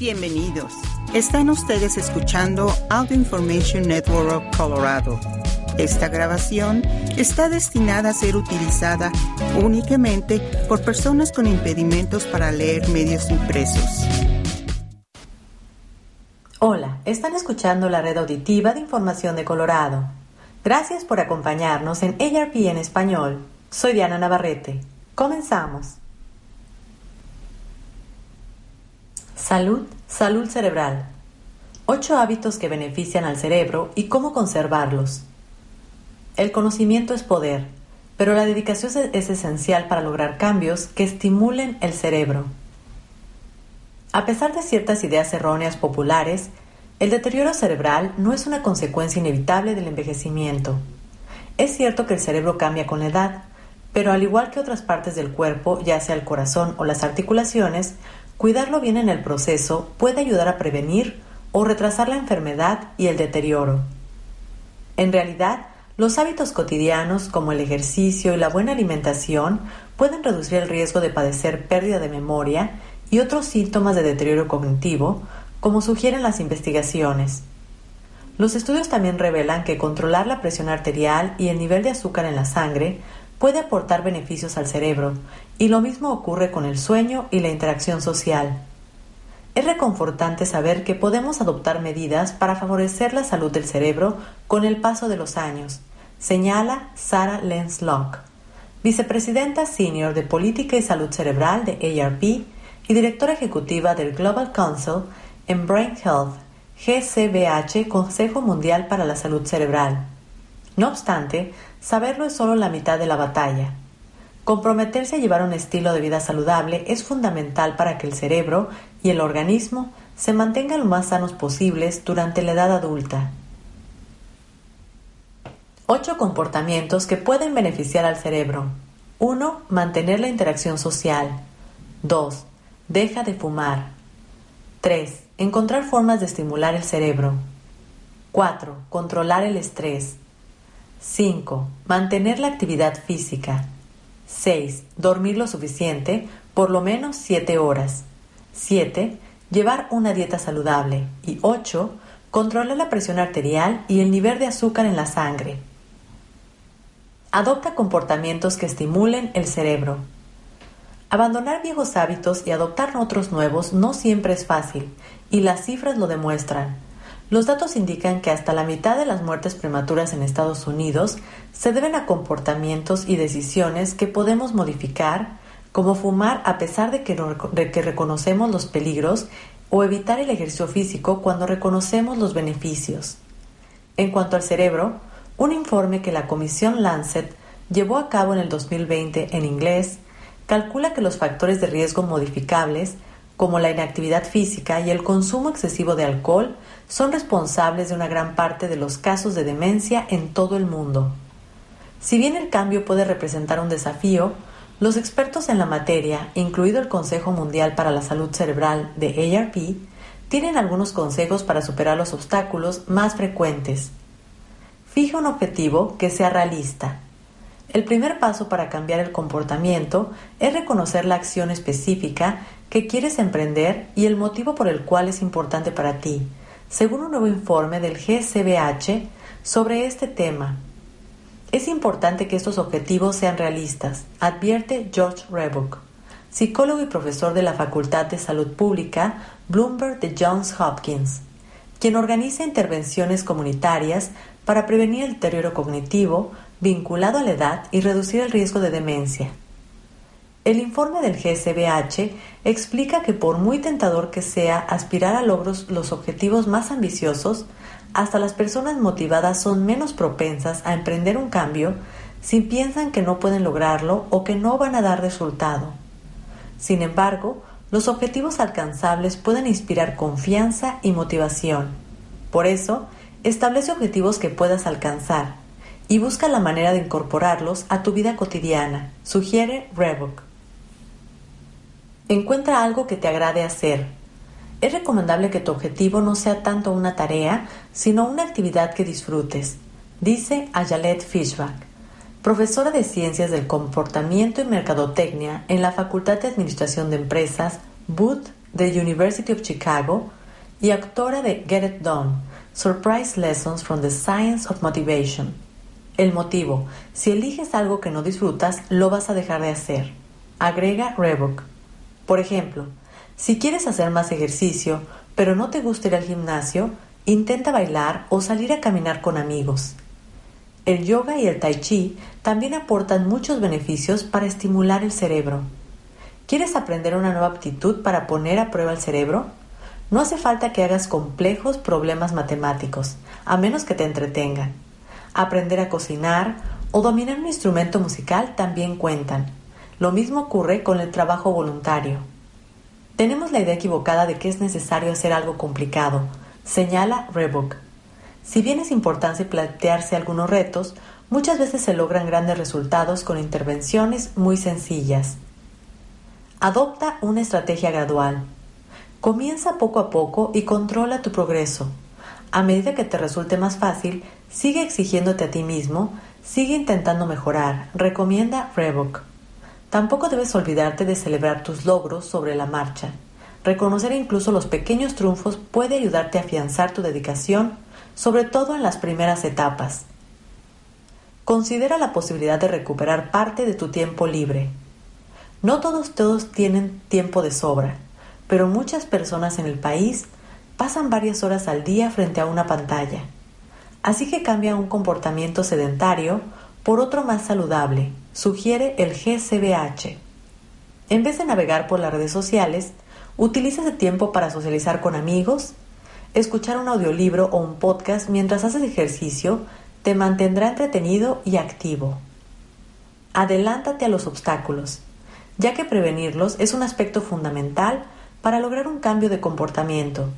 Bienvenidos. Están ustedes escuchando Audio Information Network Colorado. Esta grabación está destinada a ser utilizada únicamente por personas con impedimentos para leer medios impresos. Hola, están escuchando la red auditiva de información de Colorado. Gracias por acompañarnos en ARP en español. Soy Diana Navarrete. Comenzamos. Salud, salud cerebral. Ocho hábitos que benefician al cerebro y cómo conservarlos. El conocimiento es poder, pero la dedicación es esencial para lograr cambios que estimulen el cerebro. A pesar de ciertas ideas erróneas populares, el deterioro cerebral no es una consecuencia inevitable del envejecimiento. Es cierto que el cerebro cambia con la edad, pero al igual que otras partes del cuerpo, ya sea el corazón o las articulaciones, cuidarlo bien en el proceso puede ayudar a prevenir o retrasar la enfermedad y el deterioro. En realidad, los hábitos cotidianos como el ejercicio y la buena alimentación pueden reducir el riesgo de padecer pérdida de memoria y otros síntomas de deterioro cognitivo, como sugieren las investigaciones. Los estudios también revelan que controlar la presión arterial y el nivel de azúcar en la sangre puede aportar beneficios al cerebro, y lo mismo ocurre con el sueño y la interacción social. Es reconfortante saber que podemos adoptar medidas para favorecer la salud del cerebro con el paso de los años, señala Sarah Lenz Locke, vicepresidenta senior de Política y Salud Cerebral de ARP y directora ejecutiva del Global Council en Brain Health, GCBH, Consejo Mundial para la Salud Cerebral. No obstante, saberlo es solo la mitad de la batalla. Comprometerse a llevar un estilo de vida saludable es fundamental para que el cerebro y el organismo se mantengan lo más sanos posibles durante la edad adulta. 8 comportamientos que pueden beneficiar al cerebro. 1. Mantener la interacción social. 2. Deja de fumar. 3. Encontrar formas de estimular el cerebro. 4. Controlar el estrés. 5. Mantener la actividad física. 6. Dormir lo suficiente, por lo menos 7 horas. 7. Llevar una dieta saludable. Y 8. Controlar la presión arterial y el nivel de azúcar en la sangre. Adopta comportamientos que estimulen el cerebro. Abandonar viejos hábitos y adoptar otros nuevos no siempre es fácil, y las cifras lo demuestran. Los datos indican que hasta la mitad de las muertes prematuras en Estados Unidos se deben a comportamientos y decisiones que podemos modificar, como fumar a pesar de que, reconocemos los peligros o evitar el ejercicio físico cuando reconocemos los beneficios. En cuanto al cerebro, un informe que la Comisión Lancet llevó a cabo en el 2020 en inglés calcula que los factores de riesgo modificables como la inactividad física y el consumo excesivo de alcohol, son responsables de una gran parte de los casos de demencia en todo el mundo. Si bien el cambio puede representar un desafío, los expertos en la materia, incluido el Consejo Mundial para la Salud Cerebral de ARP, tienen algunos consejos para superar los obstáculos más frecuentes. Fija un objetivo que sea realista. El primer paso para cambiar el comportamiento es reconocer la acción específica que quieres emprender y el motivo por el cual es importante para ti, según un nuevo informe del GCBH sobre este tema. Es importante que estos objetivos sean realistas, advierte George Rebuck, psicólogo y profesor de la Facultad de Salud Pública Bloomberg de Johns Hopkins, quien organiza intervenciones comunitarias para prevenir el deterioro cognitivo vinculado a la edad y reducir el riesgo de demencia. El informe del GSBH explica que por muy tentador que sea aspirar a logros los objetivos más ambiciosos, hasta las personas motivadas son menos propensas a emprender un cambio si piensan que no pueden lograrlo o que no van a dar resultado. Sin embargo, los objetivos alcanzables pueden inspirar confianza y motivación. Por eso, establece objetivos que puedas alcanzar y busca la manera de incorporarlos a tu vida cotidiana, sugiere Revoc. Encuentra algo que te agrade hacer. Es recomendable que tu objetivo no sea tanto una tarea, sino una actividad que disfrutes, dice Ayalet Fishback, profesora de Ciencias del Comportamiento y Mercadotecnia en la Facultad de Administración de Empresas, Booth de University of Chicago y autora de Get It Done, Surprise Lessons from the Science of Motivation. El motivo, si eliges algo que no disfrutas, lo vas a dejar de hacer. Agrega Reebok. Por ejemplo, si quieres hacer más ejercicio, pero no te gusta ir al gimnasio, intenta bailar o salir a caminar con amigos. El yoga y el tai chi también aportan muchos beneficios para estimular el cerebro. ¿Quieres aprender una nueva aptitud para poner a prueba el cerebro? No hace falta que hagas complejos problemas matemáticos, a menos que te entretengan. Aprender a cocinar o dominar un instrumento musical también cuentan. Lo mismo ocurre con el trabajo voluntario. Tenemos la idea equivocada de que es necesario hacer algo complicado, señala Reebok. Si bien es importante plantearse algunos retos, muchas veces se logran grandes resultados con intervenciones muy sencillas. Adopta una estrategia gradual. Comienza poco a poco y controla tu progreso. A medida que te resulte más fácil, sigue exigiéndote a ti mismo, sigue intentando mejorar, recomienda Reebok. Tampoco debes olvidarte de celebrar tus logros sobre la marcha. Reconocer incluso los pequeños triunfos puede ayudarte a afianzar tu dedicación, sobre todo en las primeras etapas. Considera la posibilidad de recuperar parte de tu tiempo libre. No todos todos tienen tiempo de sobra, pero muchas personas en el país pasan varias horas al día frente a una pantalla. Así que cambia un comportamiento sedentario por otro más saludable, sugiere el GCBH. En vez de navegar por las redes sociales, Utiliza ese tiempo para socializar con amigos, escuchar un audiolibro o un podcast mientras haces ejercicio te mantendrá entretenido y activo. Adelántate a los obstáculos, ya que prevenirlos es un aspecto fundamental para lograr un cambio de comportamiento.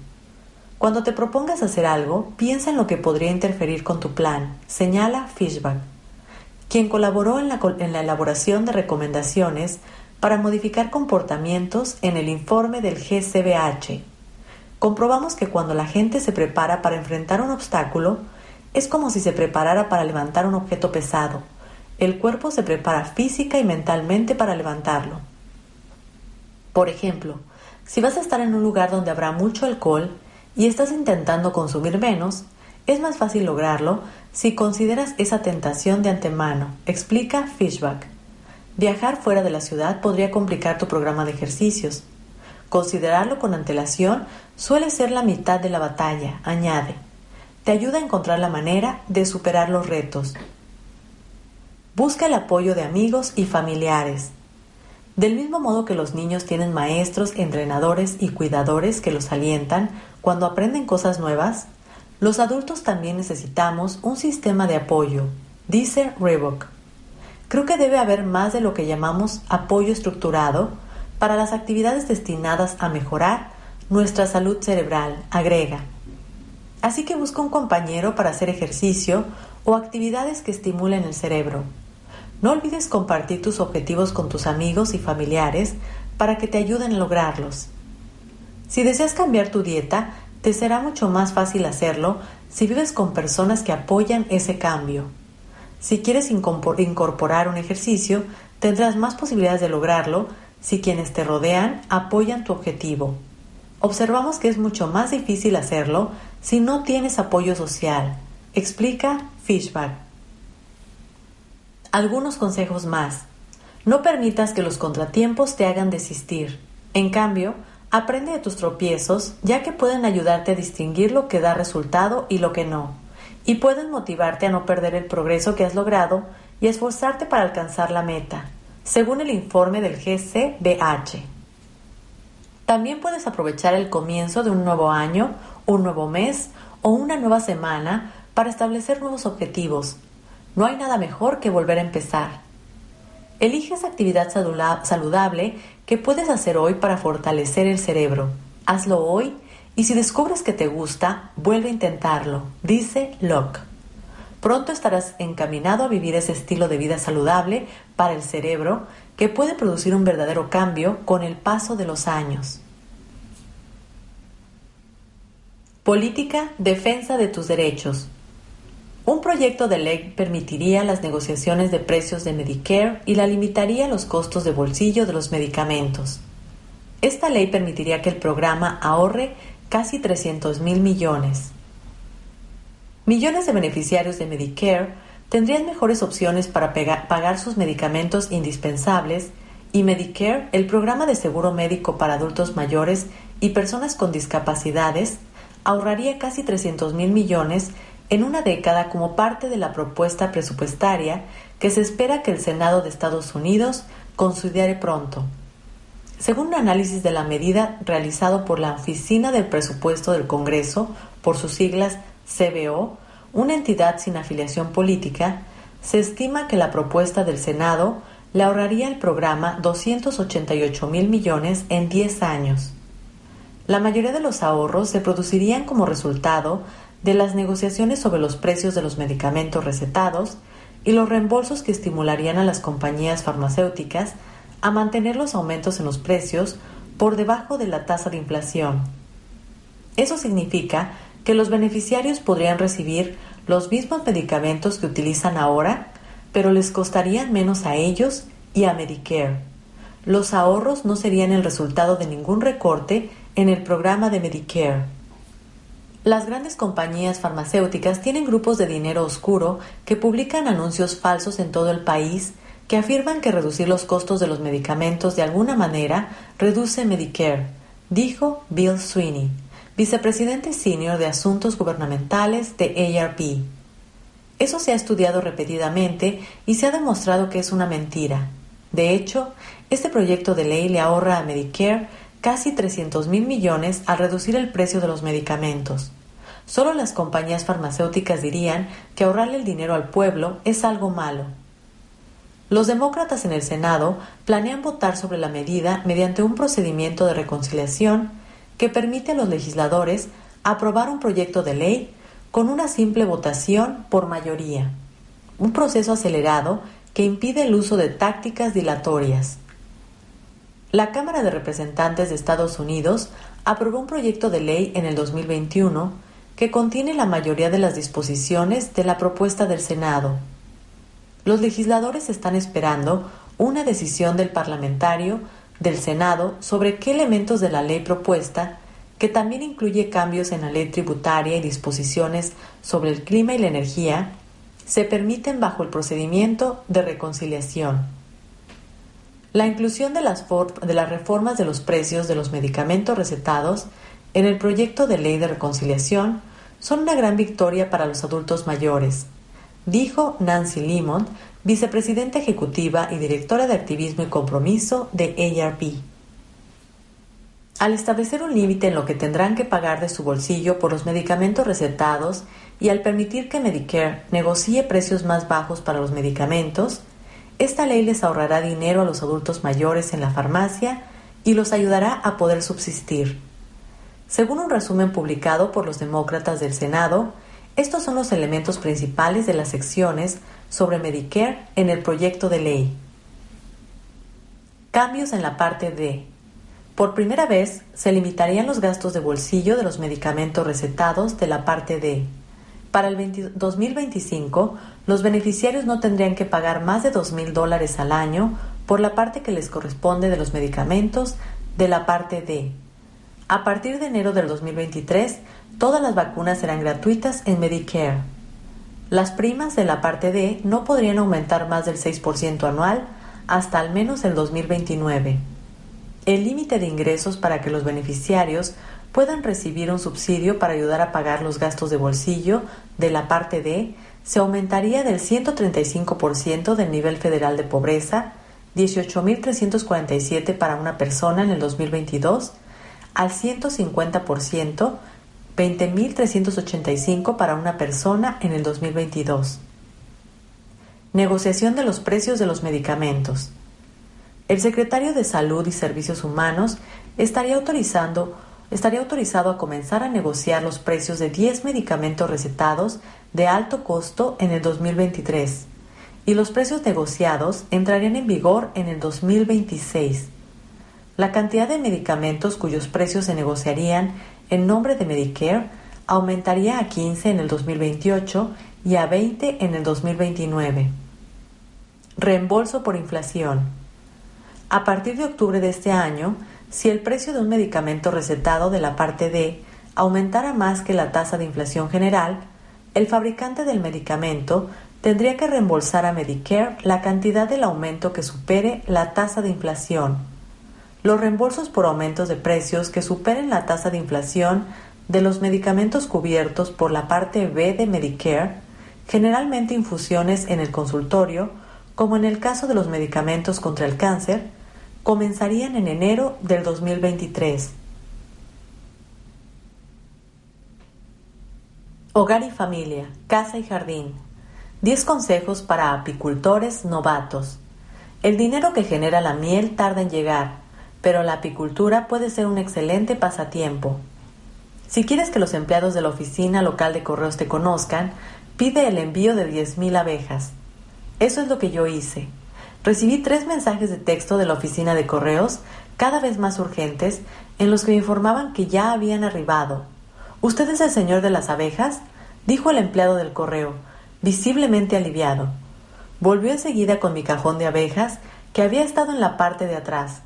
Cuando te propongas hacer algo, piensa en lo que podría interferir con tu plan, señala Fishback, quien colaboró en la, en la elaboración de recomendaciones para modificar comportamientos en el informe del GCBH. Comprobamos que cuando la gente se prepara para enfrentar un obstáculo, es como si se preparara para levantar un objeto pesado. El cuerpo se prepara física y mentalmente para levantarlo. Por ejemplo, si vas a estar en un lugar donde habrá mucho alcohol y estás intentando consumir menos, es más fácil lograrlo si consideras esa tentación de antemano, explica Fishback. Viajar fuera de la ciudad podría complicar tu programa de ejercicios. Considerarlo con antelación suele ser la mitad de la batalla, añade. Te ayuda a encontrar la manera de superar los retos. Busca el apoyo de amigos y familiares. Del mismo modo que los niños tienen maestros, entrenadores y cuidadores que los alientan cuando aprenden cosas nuevas, los adultos también necesitamos un sistema de apoyo, dice Reebok. Creo que debe haber más de lo que llamamos apoyo estructurado para las actividades destinadas a mejorar nuestra salud cerebral, agrega. Así que busca un compañero para hacer ejercicio o actividades que estimulen el cerebro. No olvides compartir tus objetivos con tus amigos y familiares para que te ayuden a lograrlos. Si deseas cambiar tu dieta, te será mucho más fácil hacerlo si vives con personas que apoyan ese cambio. Si quieres incorporar un ejercicio, tendrás más posibilidades de lograrlo si quienes te rodean apoyan tu objetivo. Observamos que es mucho más difícil hacerlo si no tienes apoyo social, explica Fishback. Algunos consejos más. No permitas que los contratiempos te hagan desistir. En cambio, aprende de tus tropiezos, ya que pueden ayudarte a distinguir lo que da resultado y lo que no y pueden motivarte a no perder el progreso que has logrado y esforzarte para alcanzar la meta, según el informe del GCBH. También puedes aprovechar el comienzo de un nuevo año, un nuevo mes o una nueva semana para establecer nuevos objetivos. No hay nada mejor que volver a empezar. Elige esa actividad saludable que puedes hacer hoy para fortalecer el cerebro. Hazlo hoy y si descubres que te gusta, vuelve a intentarlo, dice Locke. Pronto estarás encaminado a vivir ese estilo de vida saludable para el cerebro que puede producir un verdadero cambio con el paso de los años. Política Defensa de tus derechos. Un proyecto de ley permitiría las negociaciones de precios de Medicare y la limitaría los costos de bolsillo de los medicamentos. Esta ley permitiría que el programa ahorre casi 300 mil millones. Millones de beneficiarios de Medicare tendrían mejores opciones para pagar sus medicamentos indispensables y Medicare, el programa de seguro médico para adultos mayores y personas con discapacidades, ahorraría casi 300 mil millones en una década como parte de la propuesta presupuestaria que se espera que el Senado de Estados Unidos considere pronto. Según un análisis de la medida realizado por la Oficina del Presupuesto del Congreso, por sus siglas CBO, una entidad sin afiliación política, se estima que la propuesta del Senado le ahorraría al programa 288 mil millones en 10 años. La mayoría de los ahorros se producirían como resultado de las negociaciones sobre los precios de los medicamentos recetados y los reembolsos que estimularían a las compañías farmacéuticas a mantener los aumentos en los precios por debajo de la tasa de inflación. Eso significa que los beneficiarios podrían recibir los mismos medicamentos que utilizan ahora, pero les costarían menos a ellos y a Medicare. Los ahorros no serían el resultado de ningún recorte en el programa de Medicare. Las grandes compañías farmacéuticas tienen grupos de dinero oscuro que publican anuncios falsos en todo el país que afirman que reducir los costos de los medicamentos de alguna manera reduce Medicare, dijo Bill Sweeney, vicepresidente senior de Asuntos Gubernamentales de ARP. Eso se ha estudiado repetidamente y se ha demostrado que es una mentira. De hecho, este proyecto de ley le ahorra a Medicare casi 300 mil millones al reducir el precio de los medicamentos. Solo las compañías farmacéuticas dirían que ahorrarle el dinero al pueblo es algo malo. Los demócratas en el Senado planean votar sobre la medida mediante un procedimiento de reconciliación que permite a los legisladores aprobar un proyecto de ley con una simple votación por mayoría, un proceso acelerado que impide el uso de tácticas dilatorias. La Cámara de Representantes de Estados Unidos aprobó un proyecto de ley en el 2021 que contiene la mayoría de las disposiciones de la propuesta del Senado. Los legisladores están esperando una decisión del parlamentario del Senado sobre qué elementos de la ley propuesta, que también incluye cambios en la ley tributaria y disposiciones sobre el clima y la energía, se permiten bajo el procedimiento de reconciliación. La inclusión de las, reformas de los precios de los medicamentos recetados en el proyecto de ley de reconciliación son una gran victoria para los adultos mayores, dijo Nancy Limon, vicepresidenta ejecutiva y directora de activismo y compromiso de ARP. Al establecer un límite en lo que tendrán que pagar de su bolsillo por los medicamentos recetados y al permitir que Medicare negocie precios más bajos para los medicamentos, esta ley les ahorrará dinero a los adultos mayores en la farmacia y los ayudará a poder subsistir. Según un resumen publicado por los demócratas del Senado, estos son los elementos principales de las secciones sobre Medicare en el proyecto de ley. Cambios en la parte D. Por primera vez, se limitarían los gastos de bolsillo de los medicamentos recetados de la parte D. Para el 2025, los beneficiarios no tendrían que pagar más de $2,000 dólares al año por la parte que les corresponde de los medicamentos de la parte D. A partir de enero del 2023, todas las vacunas serán gratuitas en Medicare. Las primas de la parte D no podrían aumentar más del 6% anual hasta al menos el 2029. El límite de ingresos para que los beneficiarios puedan recibir un subsidio para ayudar a pagar los gastos de bolsillo de la parte D se aumentaría del 135% del nivel federal de pobreza, 18.347 para una persona en el 2022, al 150%, 20.385 para una persona en el 2022. Negociación de los precios de los medicamentos. El secretario de Salud y Servicios Humanos estaría autorizando estaría autorizado a comenzar a negociar los precios de 10 medicamentos recetados de alto costo en el 2023 y los precios negociados entrarían en vigor en el 2026. La cantidad de medicamentos cuyos precios se negociarían en nombre de Medicare aumentaría a 15 en el 2028 y a 20 en el 2029. Reembolso por inflación. A partir de octubre de este año, si el precio de un medicamento recetado de la parte D aumentara más que la tasa de inflación general, el fabricante del medicamento tendría que reembolsar a Medicare la cantidad del aumento que supere la tasa de inflación. Los reembolsos por aumentos de precios que superen la tasa de inflación de los medicamentos cubiertos por la parte B de Medicare, generalmente infusiones en el consultorio, como en el caso de los medicamentos contra el cáncer, comenzarían en enero del 2023. Hogar y familia, casa y jardín. 10 consejos para apicultores novatos. El dinero que genera la miel tarda en llegar, pero la apicultura puede ser un excelente pasatiempo. Si quieres que los empleados de la oficina local de correos te conozcan, pide el envío de 10.000 abejas. Eso es lo que yo hice. Recibí tres mensajes de texto de la oficina de correos, cada vez más urgentes, en los que me informaban que ya habían arribado. ¿Usted es el señor de las abejas? dijo el empleado del correo, visiblemente aliviado. Volvió enseguida con mi cajón de abejas, que había estado en la parte de atrás,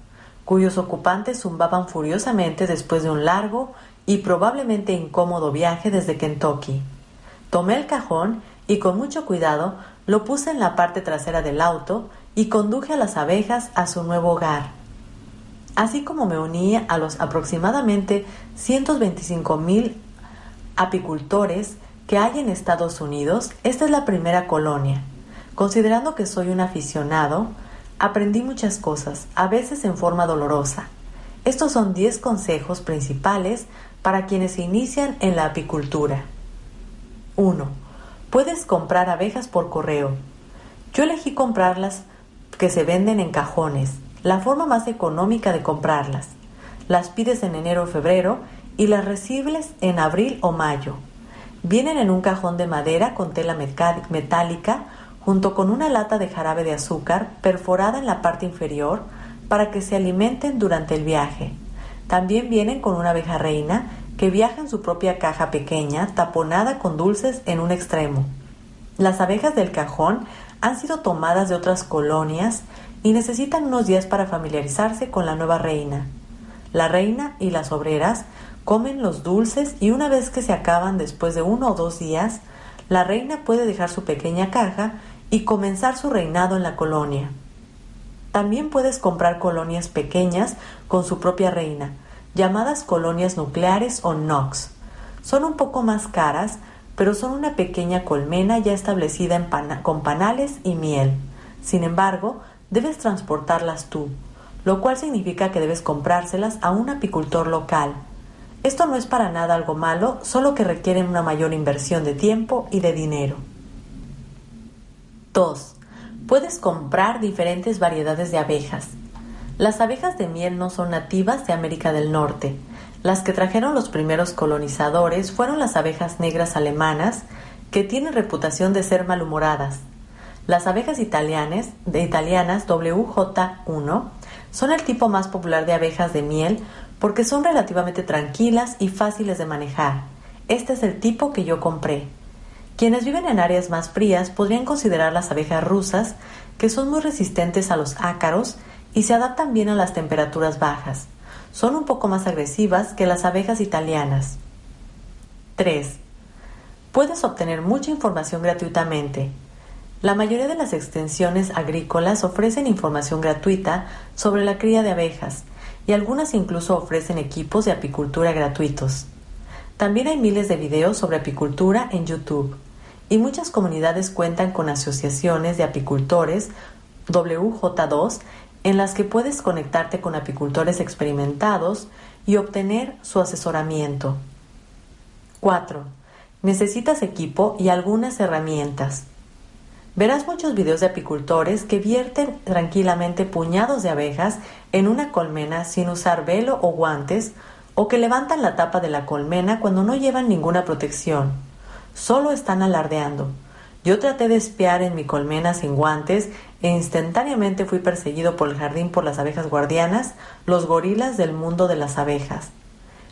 cuyos ocupantes zumbaban furiosamente después de un largo y probablemente incómodo viaje desde Kentucky. Tomé el cajón y con mucho cuidado lo puse en la parte trasera del auto y conduje a las abejas a su nuevo hogar. Así como me uní a los aproximadamente 125 mil apicultores que hay en Estados Unidos, esta es la primera colonia. Considerando que soy un aficionado, aprendí muchas cosas, a veces en forma dolorosa. Estos son 10 consejos principales para quienes se inician en la apicultura. 1. Puedes comprar abejas por correo. Yo elegí comprarlas que se venden en cajones, la forma más económica de comprarlas. Las pides en enero o febrero y las recibes en abril o mayo. Vienen en un cajón de madera con tela metálica junto con una lata de jarabe de azúcar perforada en la parte inferior para que se alimenten durante el viaje. También vienen con una abeja reina que viaja en su propia caja pequeña taponada con dulces en un extremo. Las abejas del cajón han sido tomadas de otras colonias y necesitan unos días para familiarizarse con la nueva reina. La reina y las obreras comen los dulces y una vez que se acaban después de uno o dos días, la reina puede dejar su pequeña caja y comenzar su reinado en la colonia. También puedes comprar colonias pequeñas con su propia reina, llamadas colonias nucleares o NOx. Son un poco más caras, pero son una pequeña colmena ya establecida con panales y miel. Sin embargo, debes transportarlas tú, lo cual significa que debes comprárselas a un apicultor local. Esto no es para nada algo malo, solo que requieren una mayor inversión de tiempo y de dinero. 2. Puedes comprar diferentes variedades de abejas. Las abejas de miel no son nativas de América del Norte. Las que trajeron los primeros colonizadores fueron las abejas negras alemanas, que tienen reputación de ser malhumoradas. Las abejas italianas, de italianas WJ1 son el tipo más popular de abejas de miel porque son relativamente tranquilas y fáciles de manejar. Este es el tipo que yo compré. Quienes viven en áreas más frías podrían considerar las abejas rusas, que son muy resistentes a los ácaros y se adaptan bien a las temperaturas bajas son un poco más agresivas que las abejas italianas. 3. Puedes obtener mucha información gratuitamente. La mayoría de las extensiones agrícolas ofrecen información gratuita sobre la cría de abejas y algunas incluso ofrecen equipos de apicultura gratuitos. También hay miles de videos sobre apicultura en YouTube y muchas comunidades cuentan con asociaciones de apicultores WJ2 en las que puedes conectarte con apicultores experimentados y obtener su asesoramiento. 4. Necesitas equipo y algunas herramientas. Verás muchos videos de apicultores que vierten tranquilamente puñados de abejas en una colmena sin usar velo o guantes o que levantan la tapa de la colmena cuando no llevan ninguna protección. Solo están alardeando. Yo traté de espiar en mi colmena sin guantes e instantáneamente fui perseguido por el jardín por las abejas guardianas, los gorilas del mundo de las abejas.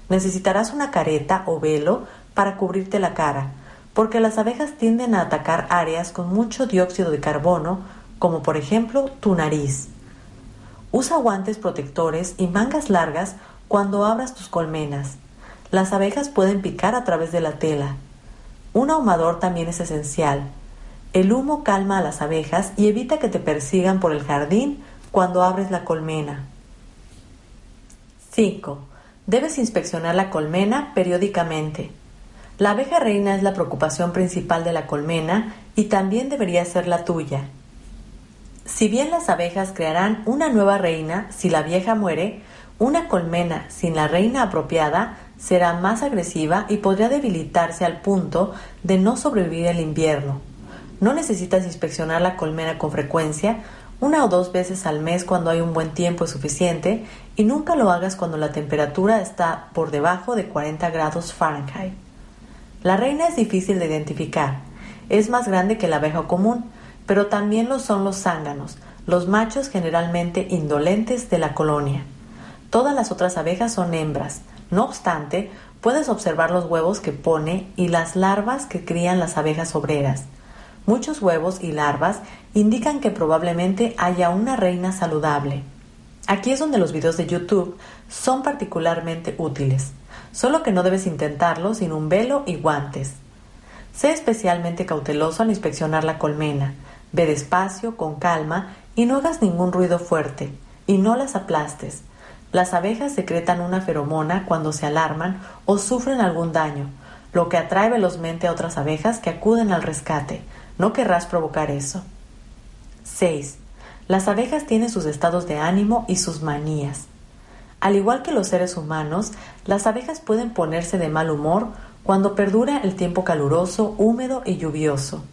Necesitarás una careta o velo para cubrirte la cara, porque las abejas tienden a atacar áreas con mucho dióxido de carbono, como por ejemplo tu nariz. Usa guantes protectores y mangas largas cuando abras tus colmenas. Las abejas pueden picar a través de la tela. Un ahumador también es esencial. El humo calma a las abejas y evita que te persigan por el jardín cuando abres la colmena. 5. Debes inspeccionar la colmena periódicamente. La abeja reina es la preocupación principal de la colmena y también debería ser la tuya. Si bien las abejas crearán una nueva reina si la vieja muere, una colmena sin la reina apropiada será más agresiva y podría debilitarse al punto de no sobrevivir el invierno. No necesitas inspeccionar la colmena con frecuencia, una o dos veces al mes cuando hay un buen tiempo suficiente, y nunca lo hagas cuando la temperatura está por debajo de 40 grados Fahrenheit. La reina es difícil de identificar. Es más grande que la abeja común, pero también lo son los zánganos, los machos generalmente indolentes de la colonia. Todas las otras abejas son hembras. No obstante, puedes observar los huevos que pone y las larvas que crían las abejas obreras. Muchos huevos y larvas indican que probablemente haya una reina saludable. Aquí es donde los videos de YouTube son particularmente útiles, solo que no debes intentarlo sin un velo y guantes. Sé especialmente cauteloso al inspeccionar la colmena. Ve despacio, con calma y no hagas ningún ruido fuerte, y no las aplastes. Las abejas secretan una feromona cuando se alarman o sufren algún daño, lo que atrae velozmente a otras abejas que acuden al rescate, no querrás provocar eso. 6. Las abejas tienen sus estados de ánimo y sus manías. Al igual que los seres humanos, las abejas pueden ponerse de mal humor cuando perdura el tiempo caluroso, húmedo y lluvioso.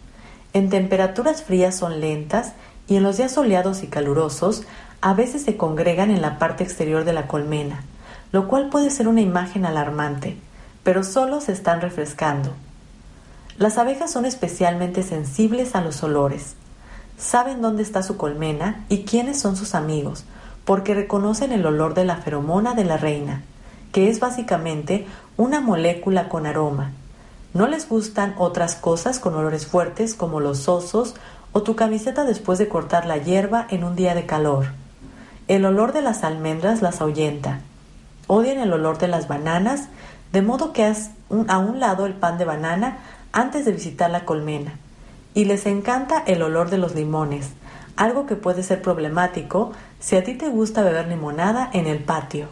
En temperaturas frías son lentas y en los días soleados y calurosos a veces se congregan en la parte exterior de la colmena, lo cual puede ser una imagen alarmante, pero solo se están refrescando. Las abejas son especialmente sensibles a los olores. Saben dónde está su colmena y quiénes son sus amigos, porque reconocen el olor de la feromona de la reina, que es básicamente una molécula con aroma. No les gustan otras cosas con olores fuertes como los osos o tu camiseta después de cortar la hierba en un día de calor. El olor de las almendras las ahuyenta. Odian el olor de las bananas, de modo que haz a un lado el pan de banana antes de visitar la colmena. Y les encanta el olor de los limones, algo que puede ser problemático si a ti te gusta beber limonada en el patio.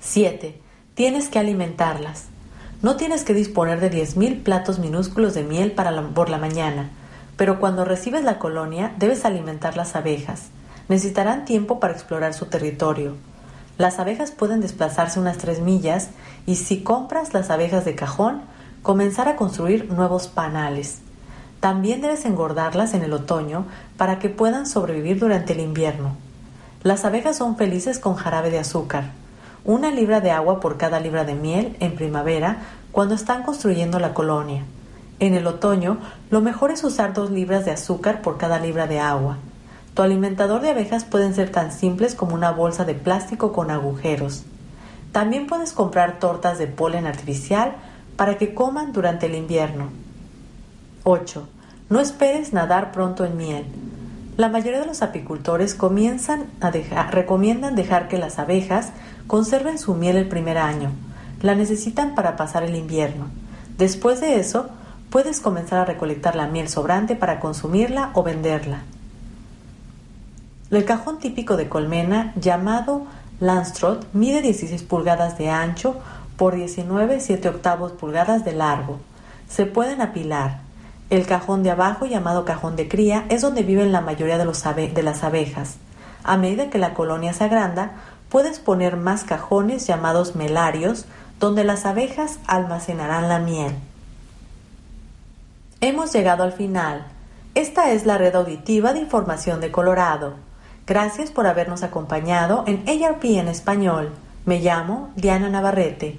7. Tienes que alimentarlas. No tienes que disponer de 10.000 platos minúsculos de miel para por la mañana, pero cuando recibes la colonia debes alimentar las abejas. Necesitarán tiempo para explorar su territorio. Las abejas pueden desplazarse unas 3 millas y si compras las abejas de cajón, comenzar a construir nuevos panales. También debes engordarlas en el otoño para que puedan sobrevivir durante el invierno. Las abejas son felices con jarabe de azúcar, una libra de agua por cada libra de miel en primavera cuando están construyendo la colonia. En el otoño, lo mejor es usar dos libras de azúcar por cada libra de agua. Tu alimentador de abejas pueden ser tan simples como una bolsa de plástico con agujeros. También puedes comprar tortas de polen artificial para que coman durante el invierno. 8. No esperes nadar pronto en miel. La mayoría de los apicultores comienzan a recomiendan dejar que las abejas conserven su miel el primer año. La necesitan para pasar el invierno. Después de eso, puedes comenzar a recolectar la miel sobrante para consumirla o venderla. El cajón típico de colmena, llamado Landstrot, mide 16 pulgadas de ancho por 19 7 octavos pulgadas de largo. Se pueden apilar. El cajón de abajo, llamado cajón de cría, es donde viven la mayoría de, de las abejas. A medida que la colonia se agranda, puedes poner más cajones llamados melarios, donde las abejas almacenarán la miel. Hemos llegado al final. Esta es la red auditiva de información de Colorado. Gracias por habernos acompañado en ARP en español. Me llamo Diana Navarrete.